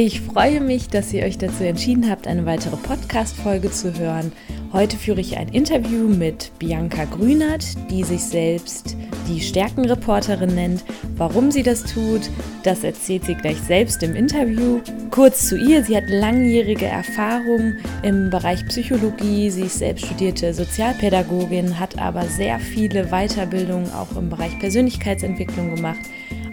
Ich freue mich, dass ihr euch dazu entschieden habt, eine weitere Podcast-Folge zu hören. Heute führe ich ein Interview mit Bianca Grünert, die sich selbst die Stärkenreporterin nennt. Warum sie das tut, das erzählt sie gleich selbst im Interview. Kurz zu ihr, sie hat langjährige Erfahrung im Bereich Psychologie, sie ist selbst studierte Sozialpädagogin, hat aber sehr viele Weiterbildungen auch im Bereich Persönlichkeitsentwicklung gemacht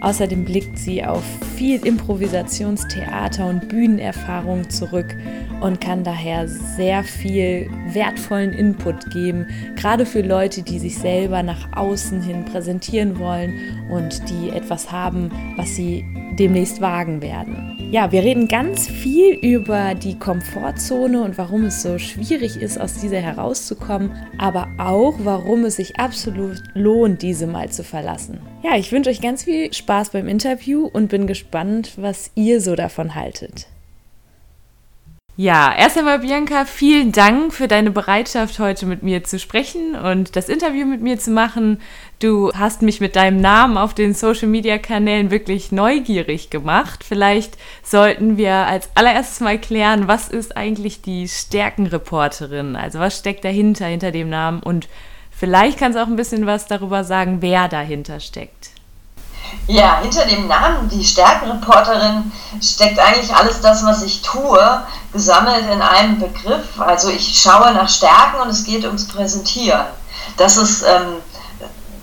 Außerdem blickt sie auf viel Improvisationstheater und Bühnenerfahrung zurück und kann daher sehr viel wertvollen Input geben, gerade für Leute, die sich selber nach außen hin präsentieren wollen und die etwas haben, was sie demnächst wagen werden. Ja, wir reden ganz viel über die Komfortzone und warum es so schwierig ist, aus dieser herauszukommen, aber auch, warum es sich absolut lohnt, diese mal zu verlassen. Ja, ich wünsche euch ganz viel Spaß beim Interview und bin gespannt, was ihr so davon haltet. Ja, erst einmal Bianca, vielen Dank für deine Bereitschaft, heute mit mir zu sprechen und das Interview mit mir zu machen. Du hast mich mit deinem Namen auf den Social-Media-Kanälen wirklich neugierig gemacht. Vielleicht sollten wir als allererstes mal klären, was ist eigentlich die Stärkenreporterin? Also was steckt dahinter, hinter dem Namen? Und vielleicht kannst du auch ein bisschen was darüber sagen, wer dahinter steckt. Ja, hinter dem Namen, die Stärkenreporterin, steckt eigentlich alles das, was ich tue, gesammelt in einem Begriff. Also ich schaue nach Stärken und es geht ums Präsentieren. Das ist, ähm,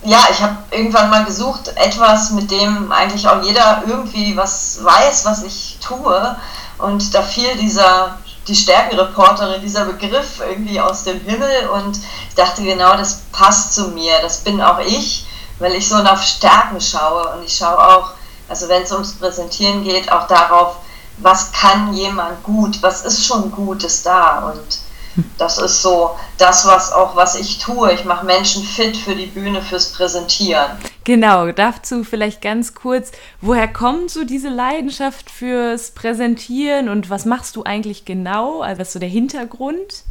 ja, ich habe irgendwann mal gesucht, etwas, mit dem eigentlich auch jeder irgendwie was weiß, was ich tue. Und da fiel dieser, die Stärkenreporterin, dieser Begriff irgendwie aus dem Himmel und ich dachte genau, das passt zu mir, das bin auch ich weil ich so auf Stärken schaue und ich schaue auch, also wenn es ums Präsentieren geht, auch darauf, was kann jemand gut, was ist schon Gutes da und das ist so das, was auch was ich tue. Ich mache Menschen fit für die Bühne, fürs Präsentieren. Genau, dazu vielleicht ganz kurz, woher kommt so diese Leidenschaft fürs Präsentieren und was machst du eigentlich genau? Also was ist so der Hintergrund?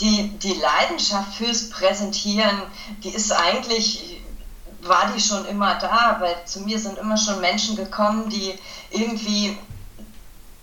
Die, die Leidenschaft fürs Präsentieren, die ist eigentlich war die schon immer da, weil zu mir sind immer schon Menschen gekommen, die irgendwie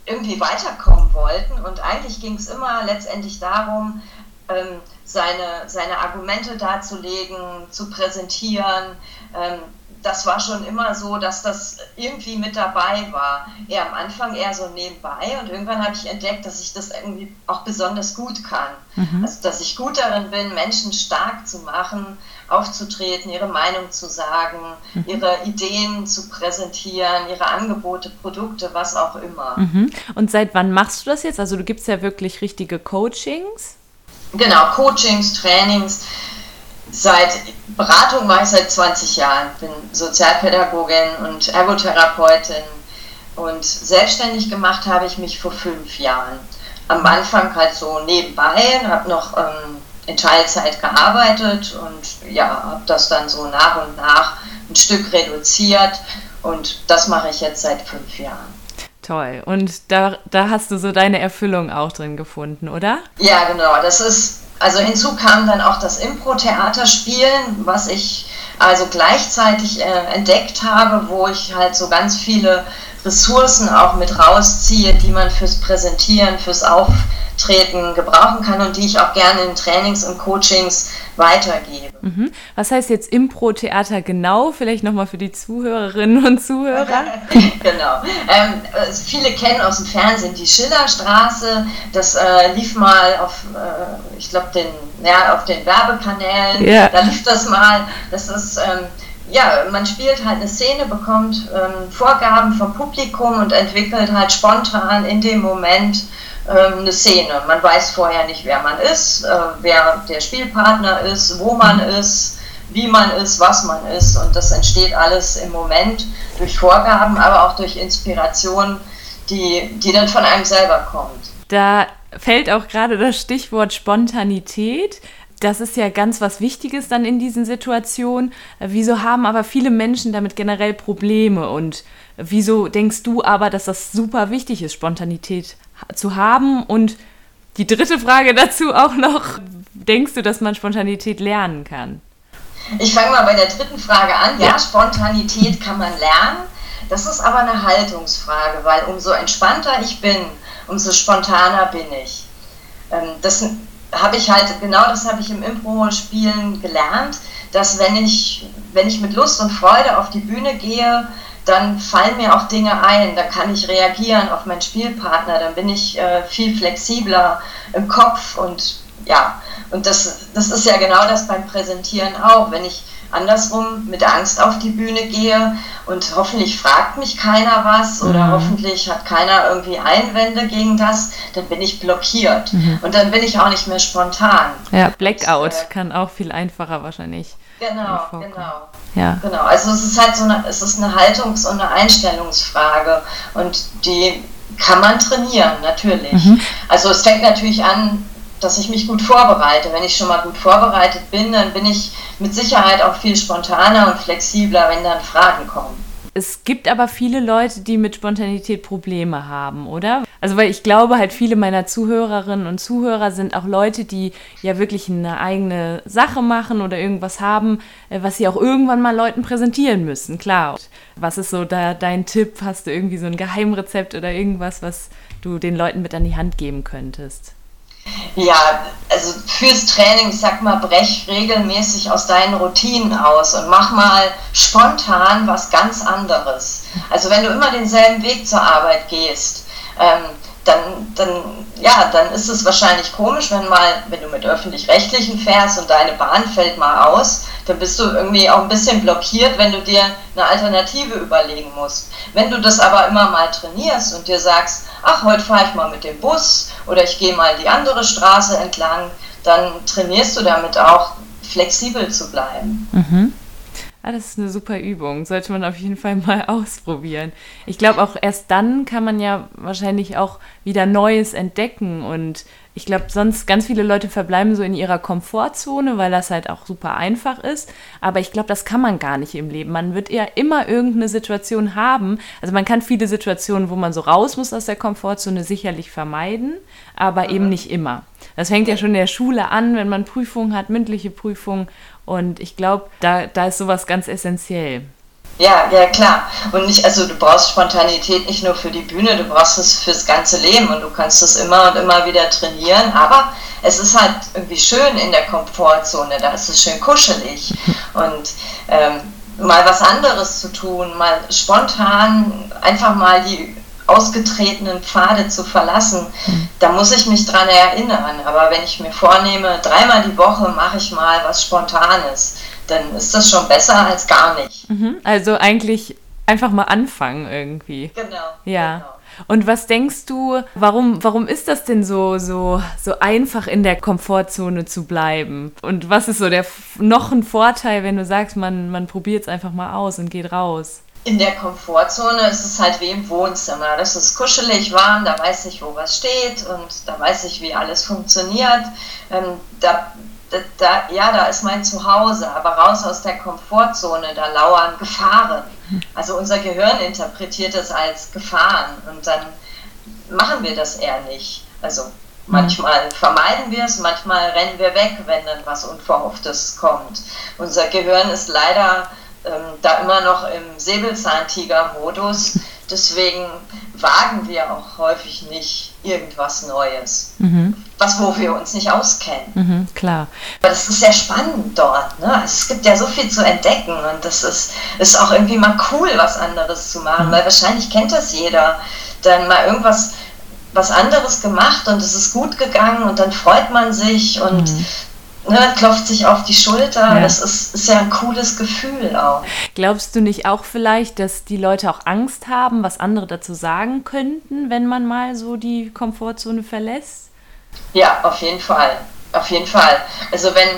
irgendwie weiterkommen wollten. Und eigentlich ging es immer letztendlich darum, ähm, seine, seine Argumente darzulegen, zu präsentieren, ähm, das war schon immer so, dass das irgendwie mit dabei war. Eher am Anfang eher so nebenbei und irgendwann habe ich entdeckt, dass ich das irgendwie auch besonders gut kann. Mhm. Also, dass ich gut darin bin, Menschen stark zu machen, aufzutreten, ihre Meinung zu sagen, mhm. ihre Ideen zu präsentieren, ihre Angebote, Produkte, was auch immer. Mhm. Und seit wann machst du das jetzt? Also du gibst ja wirklich richtige Coachings. Genau, Coachings, Trainings seit Beratung mache ich seit 20 Jahren, bin Sozialpädagogin und Ergotherapeutin und selbstständig gemacht habe ich mich vor fünf Jahren. Am Anfang halt so nebenbei, habe noch ähm, in Teilzeit gearbeitet und ja, habe das dann so nach und nach ein Stück reduziert und das mache ich jetzt seit fünf Jahren. Toll. Und da, da hast du so deine Erfüllung auch drin gefunden, oder? Ja, genau. Das ist also hinzu kam dann auch das Impro-Theaterspielen, was ich also gleichzeitig äh, entdeckt habe, wo ich halt so ganz viele Ressourcen auch mit rausziehe, die man fürs Präsentieren, fürs Auftreten gebrauchen kann und die ich auch gerne in Trainings und Coachings weitergebe. Mhm. Was heißt jetzt Impro-Theater genau? Vielleicht nochmal für die Zuhörerinnen und Zuhörer. genau. Ähm, also viele kennen aus dem Fernsehen die Schillerstraße. Das äh, lief mal auf, äh, ich glaube, den, ja, auf den Werbekanälen. Ja. Da lief das mal. Das ist. Ähm, ja, man spielt halt eine Szene, bekommt ähm, Vorgaben vom Publikum und entwickelt halt spontan in dem Moment ähm, eine Szene. Man weiß vorher nicht, wer man ist, äh, wer der Spielpartner ist, wo man ist, wie man ist, was man ist. Und das entsteht alles im Moment durch Vorgaben, aber auch durch Inspiration die, die dann von einem selber kommt. Da fällt auch gerade das Stichwort Spontanität. Das ist ja ganz was Wichtiges dann in diesen Situationen. Wieso haben aber viele Menschen damit generell Probleme? Und wieso denkst du aber, dass das super wichtig ist, Spontanität zu haben? Und die dritte Frage dazu auch noch, denkst du, dass man Spontanität lernen kann? Ich fange mal bei der dritten Frage an. Ja, Spontanität kann man lernen. Das ist aber eine Haltungsfrage, weil umso entspannter ich bin, umso spontaner bin ich. Ähm, das habe ich halt, genau das habe ich im Impro-Spielen gelernt, dass wenn ich, wenn ich mit Lust und Freude auf die Bühne gehe, dann fallen mir auch Dinge ein, da kann ich reagieren auf meinen Spielpartner, dann bin ich äh, viel flexibler im Kopf und ja, und das, das ist ja genau das beim Präsentieren auch. Wenn ich andersrum mit Angst auf die Bühne gehe und hoffentlich fragt mich keiner was oder mhm. hoffentlich hat keiner irgendwie Einwände gegen das, dann bin ich blockiert mhm. und dann bin ich auch nicht mehr spontan. Ja, Blackout und, äh, kann auch viel einfacher wahrscheinlich. Genau, genau. Ja. Genau, also es ist halt so eine, es ist eine Haltungs- und eine Einstellungsfrage und die kann man trainieren, natürlich. Mhm. Also es fängt natürlich an, dass ich mich gut vorbereite. Wenn ich schon mal gut vorbereitet bin, dann bin ich mit Sicherheit auch viel spontaner und flexibler, wenn dann Fragen kommen. Es gibt aber viele Leute, die mit Spontanität Probleme haben, oder? Also, weil ich glaube, halt viele meiner Zuhörerinnen und Zuhörer sind auch Leute, die ja wirklich eine eigene Sache machen oder irgendwas haben, äh, was sie auch irgendwann mal Leuten präsentieren müssen, klar. Was ist so da dein Tipp? Hast du irgendwie so ein Geheimrezept oder irgendwas, was du den Leuten mit an die Hand geben könntest? Ja, also fürs Training, ich sag mal, brech regelmäßig aus deinen Routinen aus und mach mal spontan was ganz anderes. Also wenn du immer denselben Weg zur Arbeit gehst, ähm, dann, dann, ja, dann ist es wahrscheinlich komisch, wenn mal, wenn du mit öffentlich-rechtlichen fährst und deine Bahn fällt mal aus, dann bist du irgendwie auch ein bisschen blockiert, wenn du dir eine Alternative überlegen musst. Wenn du das aber immer mal trainierst und dir sagst, ach, heute fahre ich mal mit dem Bus oder ich gehe mal die andere Straße entlang, dann trainierst du damit auch flexibel zu bleiben. Mhm. Ah, das ist eine super Übung. Sollte man auf jeden Fall mal ausprobieren. Ich glaube, auch erst dann kann man ja wahrscheinlich auch wieder Neues entdecken. Und ich glaube, sonst ganz viele Leute verbleiben so in ihrer Komfortzone, weil das halt auch super einfach ist. Aber ich glaube, das kann man gar nicht im Leben. Man wird ja immer irgendeine Situation haben. Also man kann viele Situationen, wo man so raus muss aus der Komfortzone, sicherlich vermeiden, aber eben nicht immer. Das fängt ja schon in der Schule an, wenn man Prüfungen hat, mündliche Prüfungen. Und ich glaube, da, da ist sowas ganz essentiell. Ja, ja, klar. Und nicht, also du brauchst Spontanität nicht nur für die Bühne, du brauchst es fürs ganze Leben und du kannst es immer und immer wieder trainieren. Aber es ist halt irgendwie schön in der Komfortzone, da ist es schön kuschelig. Und ähm, mal was anderes zu tun, mal spontan einfach mal die ausgetretenen Pfade zu verlassen, mhm. Da muss ich mich dran erinnern. Aber wenn ich mir vornehme, dreimal die Woche mache ich mal was Spontanes, dann ist das schon besser als gar nicht. Mhm. Also eigentlich einfach mal anfangen irgendwie. Genau. Ja. Genau. Und was denkst du, warum, warum ist das denn so, so, so einfach in der Komfortzone zu bleiben? Und was ist so der noch ein Vorteil, wenn du sagst, man, man probiert es einfach mal aus und geht raus? In der Komfortzone ist es halt wie im Wohnzimmer. Das ist kuschelig, warm, da weiß ich, wo was steht und da weiß ich, wie alles funktioniert. Ähm, da, da, ja, da ist mein Zuhause, aber raus aus der Komfortzone, da lauern Gefahren. Also unser Gehirn interpretiert es als Gefahren und dann machen wir das eher nicht. Also manchmal vermeiden wir es, manchmal rennen wir weg, wenn dann was Unverhofftes kommt. Unser Gehirn ist leider ähm, da immer noch im Säbelzahntiger-Modus. Deswegen wagen wir auch häufig nicht irgendwas Neues, mhm. was wo wir uns nicht auskennen. Mhm, klar. Aber das ist sehr spannend dort. Ne? Also es gibt ja so viel zu entdecken und das ist, ist auch irgendwie mal cool, was anderes zu machen, mhm. weil wahrscheinlich kennt das jeder. Dann mal irgendwas was anderes gemacht und es ist gut gegangen und dann freut man sich und mhm ne, klopft sich auf die Schulter. Ja. Das ist, ist ja ein cooles Gefühl auch. Glaubst du nicht auch vielleicht, dass die Leute auch Angst haben, was andere dazu sagen könnten, wenn man mal so die Komfortzone verlässt? Ja, auf jeden Fall. Auf jeden Fall. Also wenn,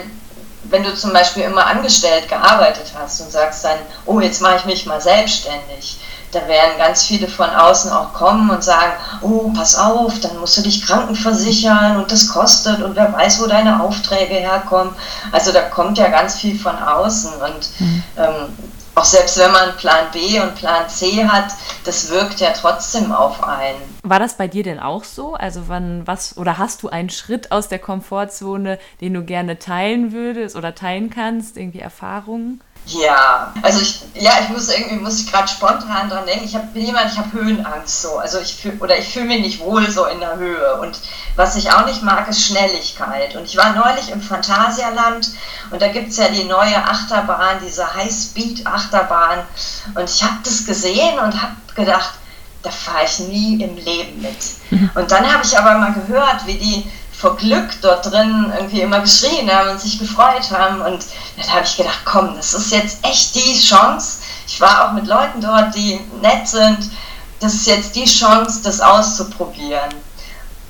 wenn du zum Beispiel immer angestellt gearbeitet hast und sagst dann, oh, jetzt mache ich mich mal selbstständig, da werden ganz viele von außen auch kommen und sagen, oh, pass auf, dann musst du dich krankenversichern und das kostet und wer weiß, wo deine Aufträge herkommen. Also da kommt ja ganz viel von außen und mhm. ähm, auch selbst wenn man Plan B und Plan C hat, das wirkt ja trotzdem auf einen. War das bei dir denn auch so? Also wann was oder hast du einen Schritt aus der Komfortzone, den du gerne teilen würdest oder teilen kannst, irgendwie Erfahrungen? Ja, also ich, ja, ich muss irgendwie, muss ich gerade spontan dran denken. Ich hab, bin jemand, ich habe Höhenangst so. Also ich fühl, oder ich fühle mich nicht wohl so in der Höhe. Und was ich auch nicht mag, ist Schnelligkeit. Und ich war neulich im Phantasialand und da gibt es ja die neue Achterbahn, diese High-Speed-Achterbahn. Und ich habe das gesehen und habe gedacht, da fahre ich nie im Leben mit. Mhm. Und dann habe ich aber mal gehört, wie die vor Glück dort drin irgendwie immer geschrien haben und sich gefreut haben. Und dann habe ich gedacht, komm, das ist jetzt echt die Chance. Ich war auch mit Leuten dort, die nett sind. Das ist jetzt die Chance, das auszuprobieren.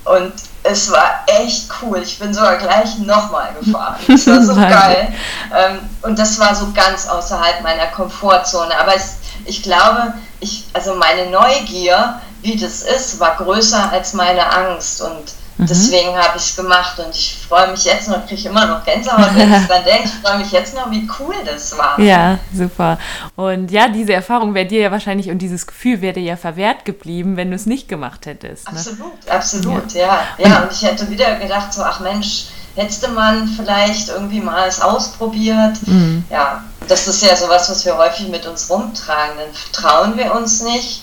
Und es war echt cool. Ich bin sogar gleich nochmal gefahren. Das war so geil. Ähm, und das war so ganz außerhalb meiner Komfortzone. Aber es, ich glaube, ich, also meine Neugier, wie das ist, war größer als meine Angst. Und Mhm. Deswegen habe ich es gemacht und ich freue mich jetzt noch, kriege immer noch Gänsehaut, wenn ich dran denke. Ich freue mich jetzt noch, wie cool das war. Ja, super. Und ja, diese Erfahrung wäre dir ja wahrscheinlich und dieses Gefühl wäre dir ja verwehrt geblieben, wenn du es nicht gemacht hättest. Ne? Absolut, absolut, ja. ja. Ja, und ich hätte wieder gedacht, so, ach Mensch, hätte man vielleicht irgendwie mal es ausprobiert. Mhm. Ja, das ist ja sowas, was wir häufig mit uns rumtragen. Dann trauen wir uns nicht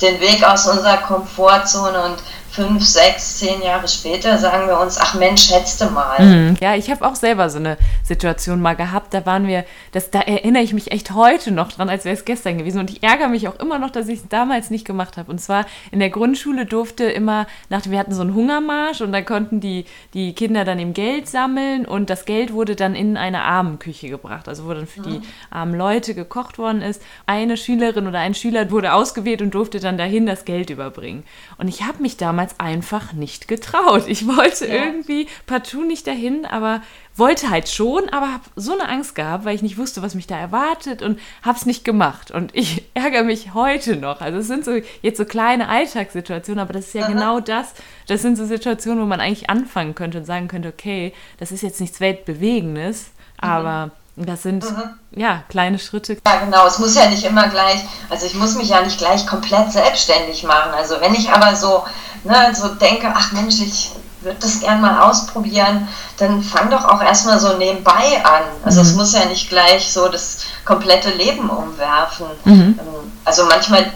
den Weg aus unserer Komfortzone und fünf, sechs, zehn Jahre später sagen wir uns, ach Mensch, schätzte mal. Mhm. Ja, ich habe auch selber so eine Situation mal gehabt. Da waren wir, das, da erinnere ich mich echt heute noch dran, als wäre es gestern gewesen. Und ich ärgere mich auch immer noch, dass ich es damals nicht gemacht habe. Und zwar in der Grundschule durfte immer, nach, wir hatten so einen Hungermarsch und da konnten die, die Kinder dann eben Geld sammeln und das Geld wurde dann in eine Armenküche gebracht. Also wo dann für mhm. die armen Leute gekocht worden ist. Eine Schülerin oder ein Schüler wurde ausgewählt und durfte dann dahin das Geld überbringen. Und ich habe mich damals damals einfach nicht getraut. Ich wollte ja. irgendwie partout nicht dahin, aber wollte halt schon, aber habe so eine Angst gehabt, weil ich nicht wusste, was mich da erwartet und habe es nicht gemacht. Und ich ärgere mich heute noch. Also es sind so jetzt so kleine Alltagssituationen, aber das ist ja Aha. genau das. Das sind so Situationen, wo man eigentlich anfangen könnte und sagen könnte, okay, das ist jetzt nichts Weltbewegendes, mhm. aber das sind mhm. ja kleine Schritte. Ja, genau. Es muss ja nicht immer gleich, also ich muss mich ja nicht gleich komplett selbstständig machen. Also wenn ich aber so, ne, so denke, ach Mensch, ich würde das gern mal ausprobieren, dann fang doch auch erstmal so nebenbei an. Also mhm. es muss ja nicht gleich so das komplette Leben umwerfen. Mhm. Ähm, also manchmal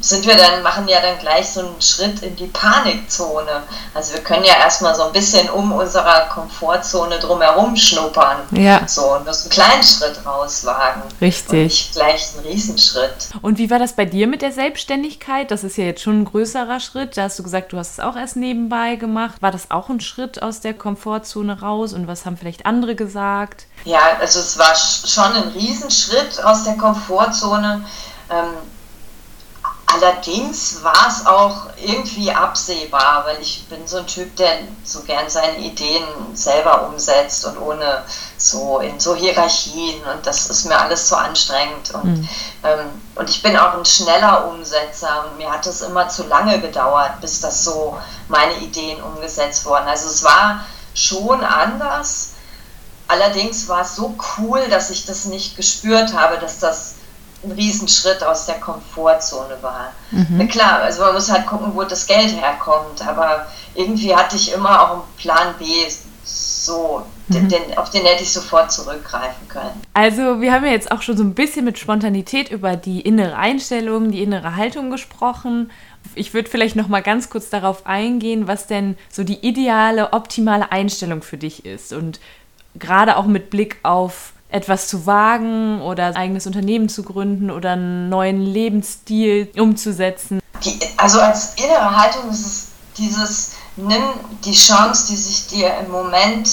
sind wir dann, machen ja dann gleich so einen Schritt in die Panikzone. Also wir können ja erstmal so ein bisschen um unserer Komfortzone drumherum schnuppern. Ja. So und das einen kleinen Schritt rauswagen. Richtig. Und nicht gleich einen Riesenschritt. Und wie war das bei dir mit der Selbstständigkeit? Das ist ja jetzt schon ein größerer Schritt. Da hast du gesagt, du hast es auch erst nebenbei gemacht. War das auch ein Schritt aus der Komfortzone raus? Und was haben vielleicht andere gesagt? Ja, also es war schon ein Riesenschritt aus der Komfortzone. Ähm, Allerdings war es auch irgendwie absehbar, weil ich bin so ein Typ, der so gern seine Ideen selber umsetzt und ohne so in so Hierarchien und das ist mir alles zu anstrengend. Und, mhm. ähm, und ich bin auch ein schneller Umsetzer und mir hat es immer zu lange gedauert, bis das so meine Ideen umgesetzt wurden. Also es war schon anders. Allerdings war es so cool, dass ich das nicht gespürt habe, dass das ein Riesenschritt aus der Komfortzone war. Mhm. Na klar, also man muss halt gucken, wo das Geld herkommt, aber irgendwie hatte ich immer auch einen Plan B, so, mhm. den, auf den hätte ich sofort zurückgreifen können. Also wir haben ja jetzt auch schon so ein bisschen mit Spontanität über die innere Einstellung, die innere Haltung gesprochen. Ich würde vielleicht noch mal ganz kurz darauf eingehen, was denn so die ideale, optimale Einstellung für dich ist und gerade auch mit Blick auf etwas zu wagen oder ein eigenes Unternehmen zu gründen oder einen neuen Lebensstil umzusetzen? Die, also als innere Haltung ist es dieses, nimm die Chance, die sich dir im Moment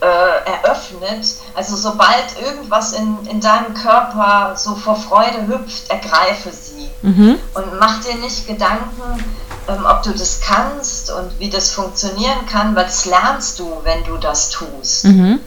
äh, eröffnet. Also sobald irgendwas in, in deinem Körper so vor Freude hüpft, ergreife sie. Mhm. Und mach dir nicht Gedanken, ähm, ob du das kannst und wie das funktionieren kann, weil das lernst du, wenn du das tust. Mhm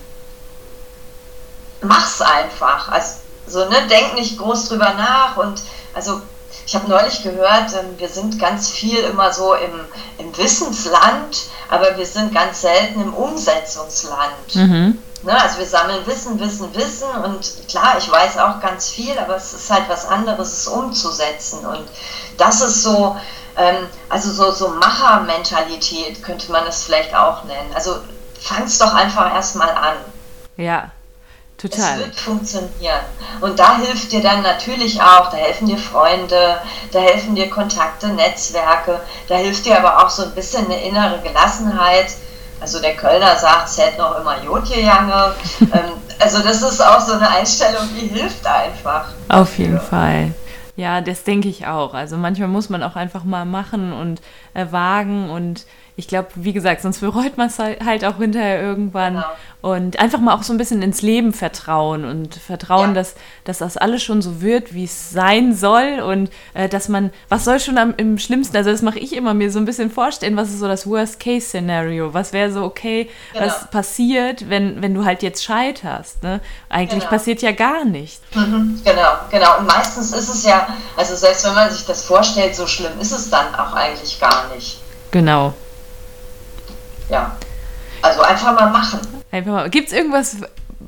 mach's einfach. Also, ne, denk nicht groß drüber nach und also ich habe neulich gehört, ähm, wir sind ganz viel immer so im, im Wissensland, aber wir sind ganz selten im Umsetzungsland. Mhm. Ne, also wir sammeln Wissen, Wissen, Wissen und klar, ich weiß auch ganz viel, aber es ist halt was anderes, es umzusetzen. Und das ist so, ähm, also so, so Machermentalität könnte man es vielleicht auch nennen. Also fang's doch einfach erstmal an. Ja, total. Es wird funktionieren. Und da hilft dir dann natürlich auch, da helfen dir Freunde, da helfen dir Kontakte, Netzwerke, da hilft dir aber auch so ein bisschen eine innere Gelassenheit also der Kölner sagt, es hätte noch immer Jotje Jange. ähm, also das ist auch so eine Einstellung, die hilft einfach. Auf jeden Fall. Ja, das denke ich auch. Also manchmal muss man auch einfach mal machen und äh, wagen und ich glaube, wie gesagt, sonst bereut man es halt auch hinterher irgendwann. Genau. Und einfach mal auch so ein bisschen ins Leben vertrauen und vertrauen, ja. dass, dass das alles schon so wird, wie es sein soll. Und äh, dass man, was soll schon am, im Schlimmsten, also das mache ich immer, mir so ein bisschen vorstellen, was ist so das Worst-Case-Szenario? Was wäre so, okay, genau. was passiert, wenn, wenn du halt jetzt scheiterst? Ne? Eigentlich genau. passiert ja gar nichts. Mhm, genau, genau. Und meistens ist es ja, also selbst wenn man sich das vorstellt, so schlimm ist es dann auch eigentlich gar nicht. Genau ja. Also einfach mal machen. Einfach mal. Gibt es irgendwas,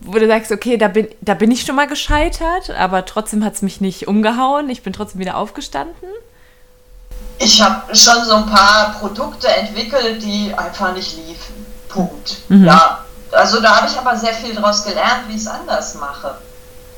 wo du sagst, okay, da bin, da bin ich schon mal gescheitert, aber trotzdem hat es mich nicht umgehauen, ich bin trotzdem wieder aufgestanden? Ich habe schon so ein paar Produkte entwickelt, die einfach nicht liefen. Punkt. Mhm. Ja. Also da habe ich aber sehr viel daraus gelernt, wie ich es anders mache.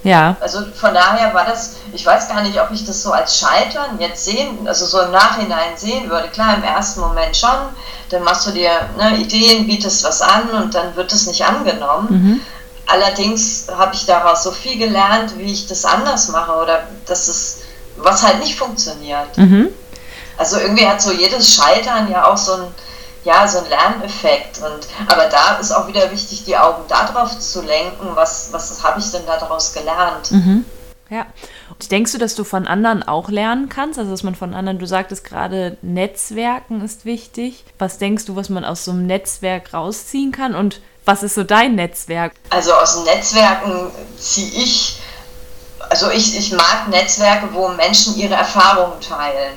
Ja. Also von daher war das, ich weiß gar nicht, ob ich das so als Scheitern jetzt sehen, also so im Nachhinein sehen würde. Klar, im ersten Moment schon, dann machst du dir ne, Ideen, bietest was an und dann wird es nicht angenommen. Mhm. Allerdings habe ich daraus so viel gelernt, wie ich das anders mache oder dass es, was halt nicht funktioniert. Mhm. Also irgendwie hat so jedes Scheitern ja auch so ein, ja, so ein Lerneffekt. Und, aber da ist auch wieder wichtig, die Augen darauf zu lenken, was, was habe ich denn daraus gelernt. Mhm. Ja. Und denkst du, dass du von anderen auch lernen kannst? Also, dass man von anderen, du sagtest gerade, Netzwerken ist wichtig. Was denkst du, was man aus so einem Netzwerk rausziehen kann? Und was ist so dein Netzwerk? Also, aus Netzwerken ziehe ich, also ich, ich mag Netzwerke, wo Menschen ihre Erfahrungen teilen.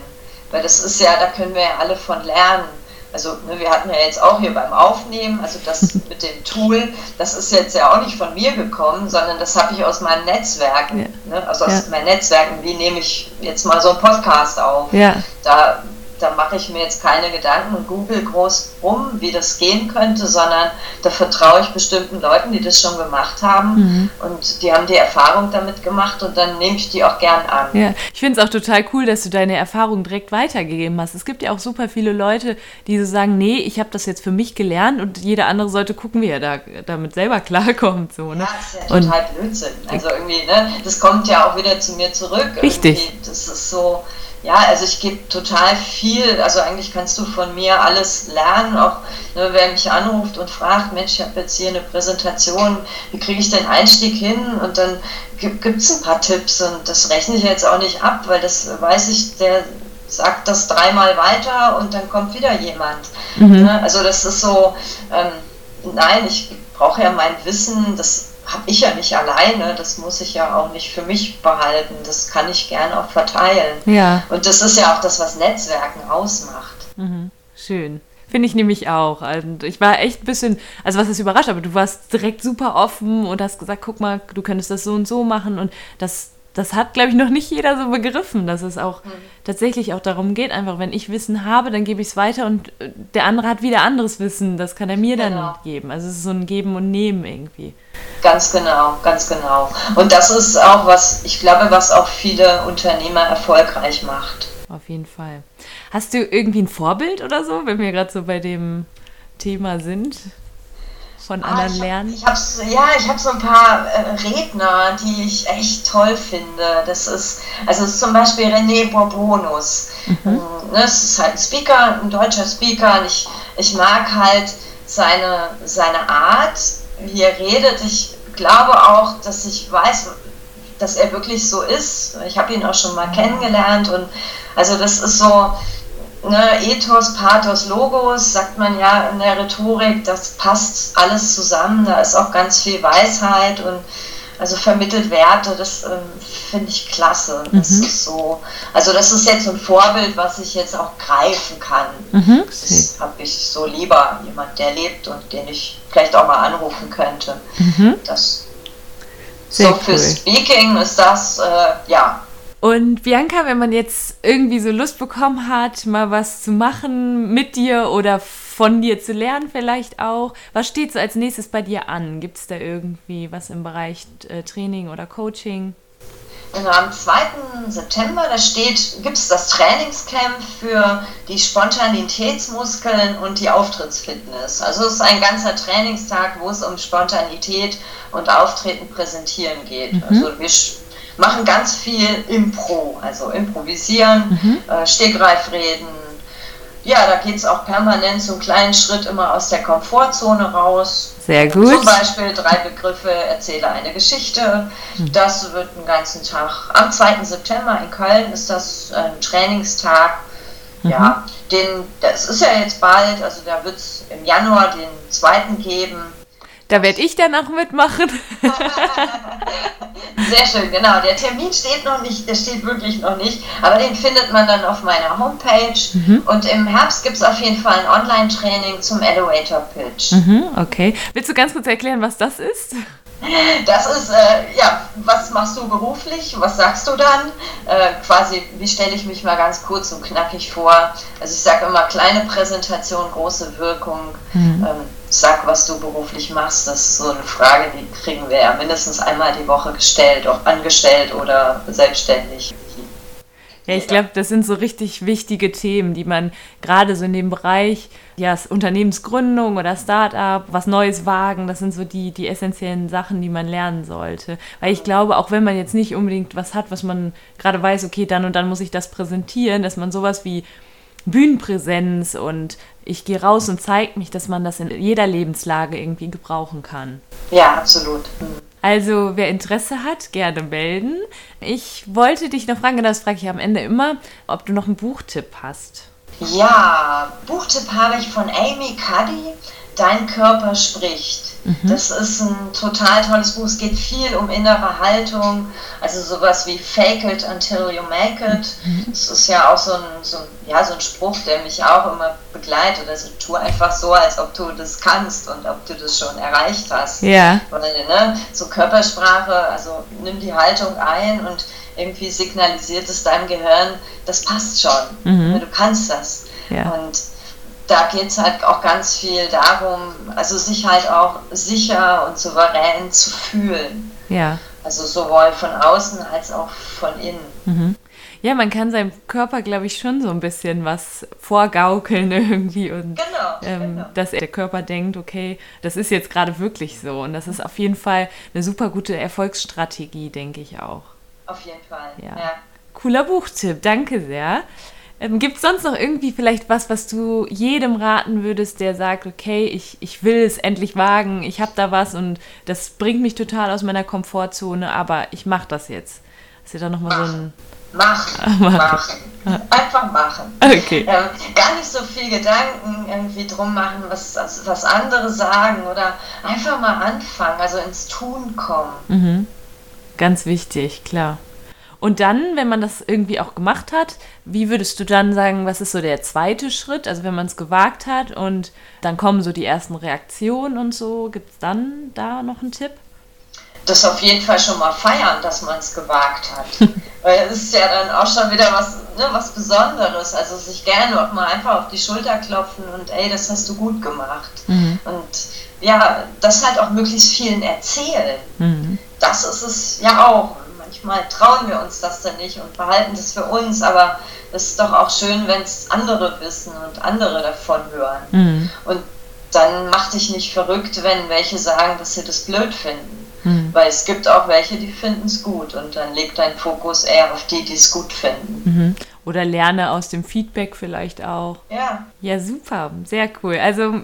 Weil das ist ja, da können wir ja alle von lernen also ne, wir hatten ja jetzt auch hier beim Aufnehmen, also das mit dem Tool, das ist jetzt ja auch nicht von mir gekommen, sondern das habe ich aus meinen Netzwerken, ja. ne, also aus ja. meinen Netzwerken, wie nehme ich jetzt mal so einen Podcast auf. Ja. Da da mache ich mir jetzt keine Gedanken und google groß rum, wie das gehen könnte, sondern da vertraue ich bestimmten Leuten, die das schon gemacht haben mhm. und die haben die Erfahrung damit gemacht und dann nehme ich die auch gern an. Ja, ich finde es auch total cool, dass du deine Erfahrung direkt weitergegeben hast. Es gibt ja auch super viele Leute, die so sagen, nee, ich habe das jetzt für mich gelernt und jeder andere sollte gucken, wie er da, damit selber klarkommt. So, ne? Ja, das ist ja und total Blödsinn. Also irgendwie, ne, das kommt ja auch wieder zu mir zurück. Richtig. Irgendwie, das ist so, ja, also ich gebe total viel, also eigentlich kannst du von mir alles lernen, auch ne, wer mich anruft und fragt, Mensch, ich habe jetzt hier eine Präsentation, wie kriege ich den Einstieg hin? Und dann gibt es ein paar Tipps und das rechne ich jetzt auch nicht ab, weil das weiß ich, der sagt das dreimal weiter und dann kommt wieder jemand. Mhm. Ne? Also das ist so, ähm, nein, ich brauche ja mein Wissen, das habe ich ja nicht alleine, das muss ich ja auch nicht für mich behalten, das kann ich gerne auch verteilen. Ja. Und das ist ja auch das, was Netzwerken ausmacht. Mhm. Schön. Finde ich nämlich auch. Und ich war echt ein bisschen, also was ist überrascht, aber du warst direkt super offen und hast gesagt, guck mal, du könntest das so und so machen und das das hat, glaube ich, noch nicht jeder so begriffen, dass es auch mhm. tatsächlich auch darum geht, einfach, wenn ich Wissen habe, dann gebe ich es weiter und äh, der andere hat wieder anderes Wissen, das kann er mir genau. dann geben. Also es ist so ein Geben und Nehmen irgendwie. Ganz genau, ganz genau. Und das ist auch was, ich glaube, was auch viele Unternehmer erfolgreich macht. Auf jeden Fall. Hast du irgendwie ein Vorbild oder so, wenn wir gerade so bei dem Thema sind? Von ah, anderen ich lernen? ich habe ja, ich habe so ein paar äh, Redner, die ich echt toll finde. Das ist also ist zum Beispiel René Bourbonus. Mhm. Ähm, ne, das ist halt ein Speaker, ein deutscher Speaker. Und ich, ich mag halt seine, seine Art, wie er redet. Ich glaube auch, dass ich weiß, dass er wirklich so ist. Ich habe ihn auch schon mal kennengelernt und also das ist so, ne, Ethos, Pathos, Logos, sagt man ja in der Rhetorik, das passt alles zusammen, da ist auch ganz viel Weisheit und also vermittelt Werte, das ähm, finde ich klasse. Das mhm. ist so, also das ist jetzt ein Vorbild, was ich jetzt auch greifen kann. Mhm. Das habe ich so lieber, jemand, der lebt und den ich vielleicht auch mal anrufen könnte. Mhm. Das Sehr so cool. für Speaking ist das, äh, ja, und Bianca, wenn man jetzt irgendwie so Lust bekommen hat, mal was zu machen mit dir oder von dir zu lernen vielleicht auch, was steht so als nächstes bei dir an? Gibt es da irgendwie was im Bereich äh, Training oder Coaching? Genau, am 2. September, da steht, gibt es das Trainingscamp für die Spontanitätsmuskeln und die Auftrittsfitness. Also es ist ein ganzer Trainingstag, wo es um Spontanität und Auftreten präsentieren geht. Mhm. Also wir machen ganz viel Impro, also improvisieren, mhm. äh, Stegreifreden. Ja, da geht es auch permanent so einen kleinen Schritt immer aus der Komfortzone raus. Sehr gut. Zum Beispiel drei Begriffe, erzähle eine Geschichte. Mhm. Das wird den ganzen Tag. Am 2. September in Köln ist das ein Trainingstag. Mhm. Ja, den, das ist ja jetzt bald, also da wird es im Januar den zweiten geben. Da werde ich dann auch mitmachen. Sehr schön, genau. Der Termin steht noch nicht, der steht wirklich noch nicht, aber den findet man dann auf meiner Homepage. Mhm. Und im Herbst gibt es auf jeden Fall ein Online-Training zum Elevator Pitch. Mhm, okay. Willst du ganz kurz erklären, was das ist? Das ist, äh, ja, was machst du beruflich? Was sagst du dann? Äh, quasi, wie stelle ich mich mal ganz kurz und knackig vor? Also ich sage immer, kleine Präsentation, große Wirkung. Mhm. Ähm, sag, was du beruflich machst. Das ist so eine Frage, die kriegen wir ja mindestens einmal die Woche gestellt, ob angestellt oder selbstständig. Ja, ich glaube, das sind so richtig wichtige Themen, die man gerade so in dem Bereich ja, Unternehmensgründung oder Startup, was Neues wagen, das sind so die, die essentiellen Sachen, die man lernen sollte. Weil ich glaube, auch wenn man jetzt nicht unbedingt was hat, was man gerade weiß, okay, dann und dann muss ich das präsentieren, dass man sowas wie Bühnenpräsenz und ich gehe raus und zeige mich, dass man das in jeder Lebenslage irgendwie gebrauchen kann. Ja, absolut. Mhm. Also wer Interesse hat, gerne melden. Ich wollte dich noch fragen, das frage ich am Ende immer, ob du noch einen Buchtipp hast. Ja, Buchtipp habe ich von Amy Cuddy, Dein Körper spricht. Mhm. Das ist ein total tolles Buch. Es geht viel um innere Haltung, also sowas wie Fake it until you make it. Mhm. Das ist ja auch so ein, so, ja, so ein Spruch, der mich auch immer begleitet. Also tu einfach so, als ob du das kannst und ob du das schon erreicht hast. Ja. Weil, ne, so Körpersprache, also nimm die Haltung ein und irgendwie signalisiert es deinem Gehirn, das passt schon. Mhm. Du kannst das. Ja. Und da geht es halt auch ganz viel darum, also sich halt auch sicher und souverän zu fühlen. Ja. Also sowohl von außen als auch von innen. Mhm. Ja, man kann seinem Körper, glaube ich, schon so ein bisschen was vorgaukeln irgendwie und genau, ähm, genau. dass der Körper denkt, okay, das ist jetzt gerade wirklich so. Und das ist auf jeden Fall eine super gute Erfolgsstrategie, denke ich auch. Auf jeden Fall. Ja. ja. Cooler Buchtipp, danke sehr. Ähm, Gibt es sonst noch irgendwie vielleicht was, was du jedem raten würdest, der sagt, okay, ich, ich will es endlich wagen, ich habe da was und das bringt mich total aus meiner Komfortzone, aber ich mache das jetzt. Ist ja da nochmal so ein... Machen, machen. machen. Einfach machen. Okay. Ähm, gar nicht so viel Gedanken irgendwie drum machen, was, was andere sagen oder einfach mal anfangen, also ins Tun kommen. Mhm. Ganz wichtig, klar. Und dann, wenn man das irgendwie auch gemacht hat, wie würdest du dann sagen, was ist so der zweite Schritt? Also wenn man es gewagt hat und dann kommen so die ersten Reaktionen und so, gibt es dann da noch einen Tipp? Das auf jeden Fall schon mal feiern, dass man es gewagt hat. Weil es ist ja dann auch schon wieder was, ne, was Besonderes. Also sich gerne auch mal einfach auf die Schulter klopfen und ey, das hast du gut gemacht. Mhm. Und ja, das halt auch möglichst vielen erzählen. Mhm. Das ist es ja auch manchmal trauen wir uns das dann nicht und behalten das für uns, aber es ist doch auch schön, wenn es andere wissen und andere davon hören. Mhm. Und dann mach dich nicht verrückt, wenn welche sagen, dass sie das blöd finden. Mhm. Weil es gibt auch welche, die finden es gut und dann legt dein Fokus eher auf die, die es gut finden. Mhm. Oder lerne aus dem Feedback vielleicht auch. Ja. Ja, super, sehr cool. Also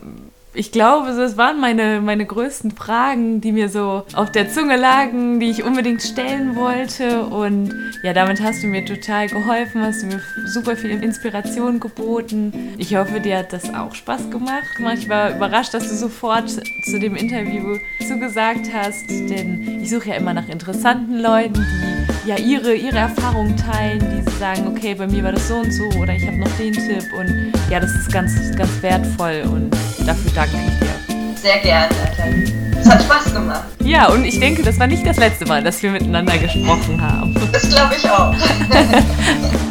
ich glaube, das waren meine, meine größten Fragen, die mir so auf der Zunge lagen, die ich unbedingt stellen wollte. Und ja, damit hast du mir total geholfen, hast du mir super viel Inspiration geboten. Ich hoffe, dir hat das auch Spaß gemacht. Ich war überrascht, dass du sofort zu dem Interview zugesagt hast, denn ich suche ja immer nach interessanten Leuten, die ja ihre, ihre Erfahrungen teilen, die sagen, okay, bei mir war das so und so oder ich habe noch den Tipp. Und ja, das ist ganz, ganz wertvoll und dafür danke ich dir. Sehr gerne, Nathalie. Es hat Spaß gemacht. Ja, und ich denke, das war nicht das letzte Mal, dass wir miteinander gesprochen haben. Das glaube ich auch.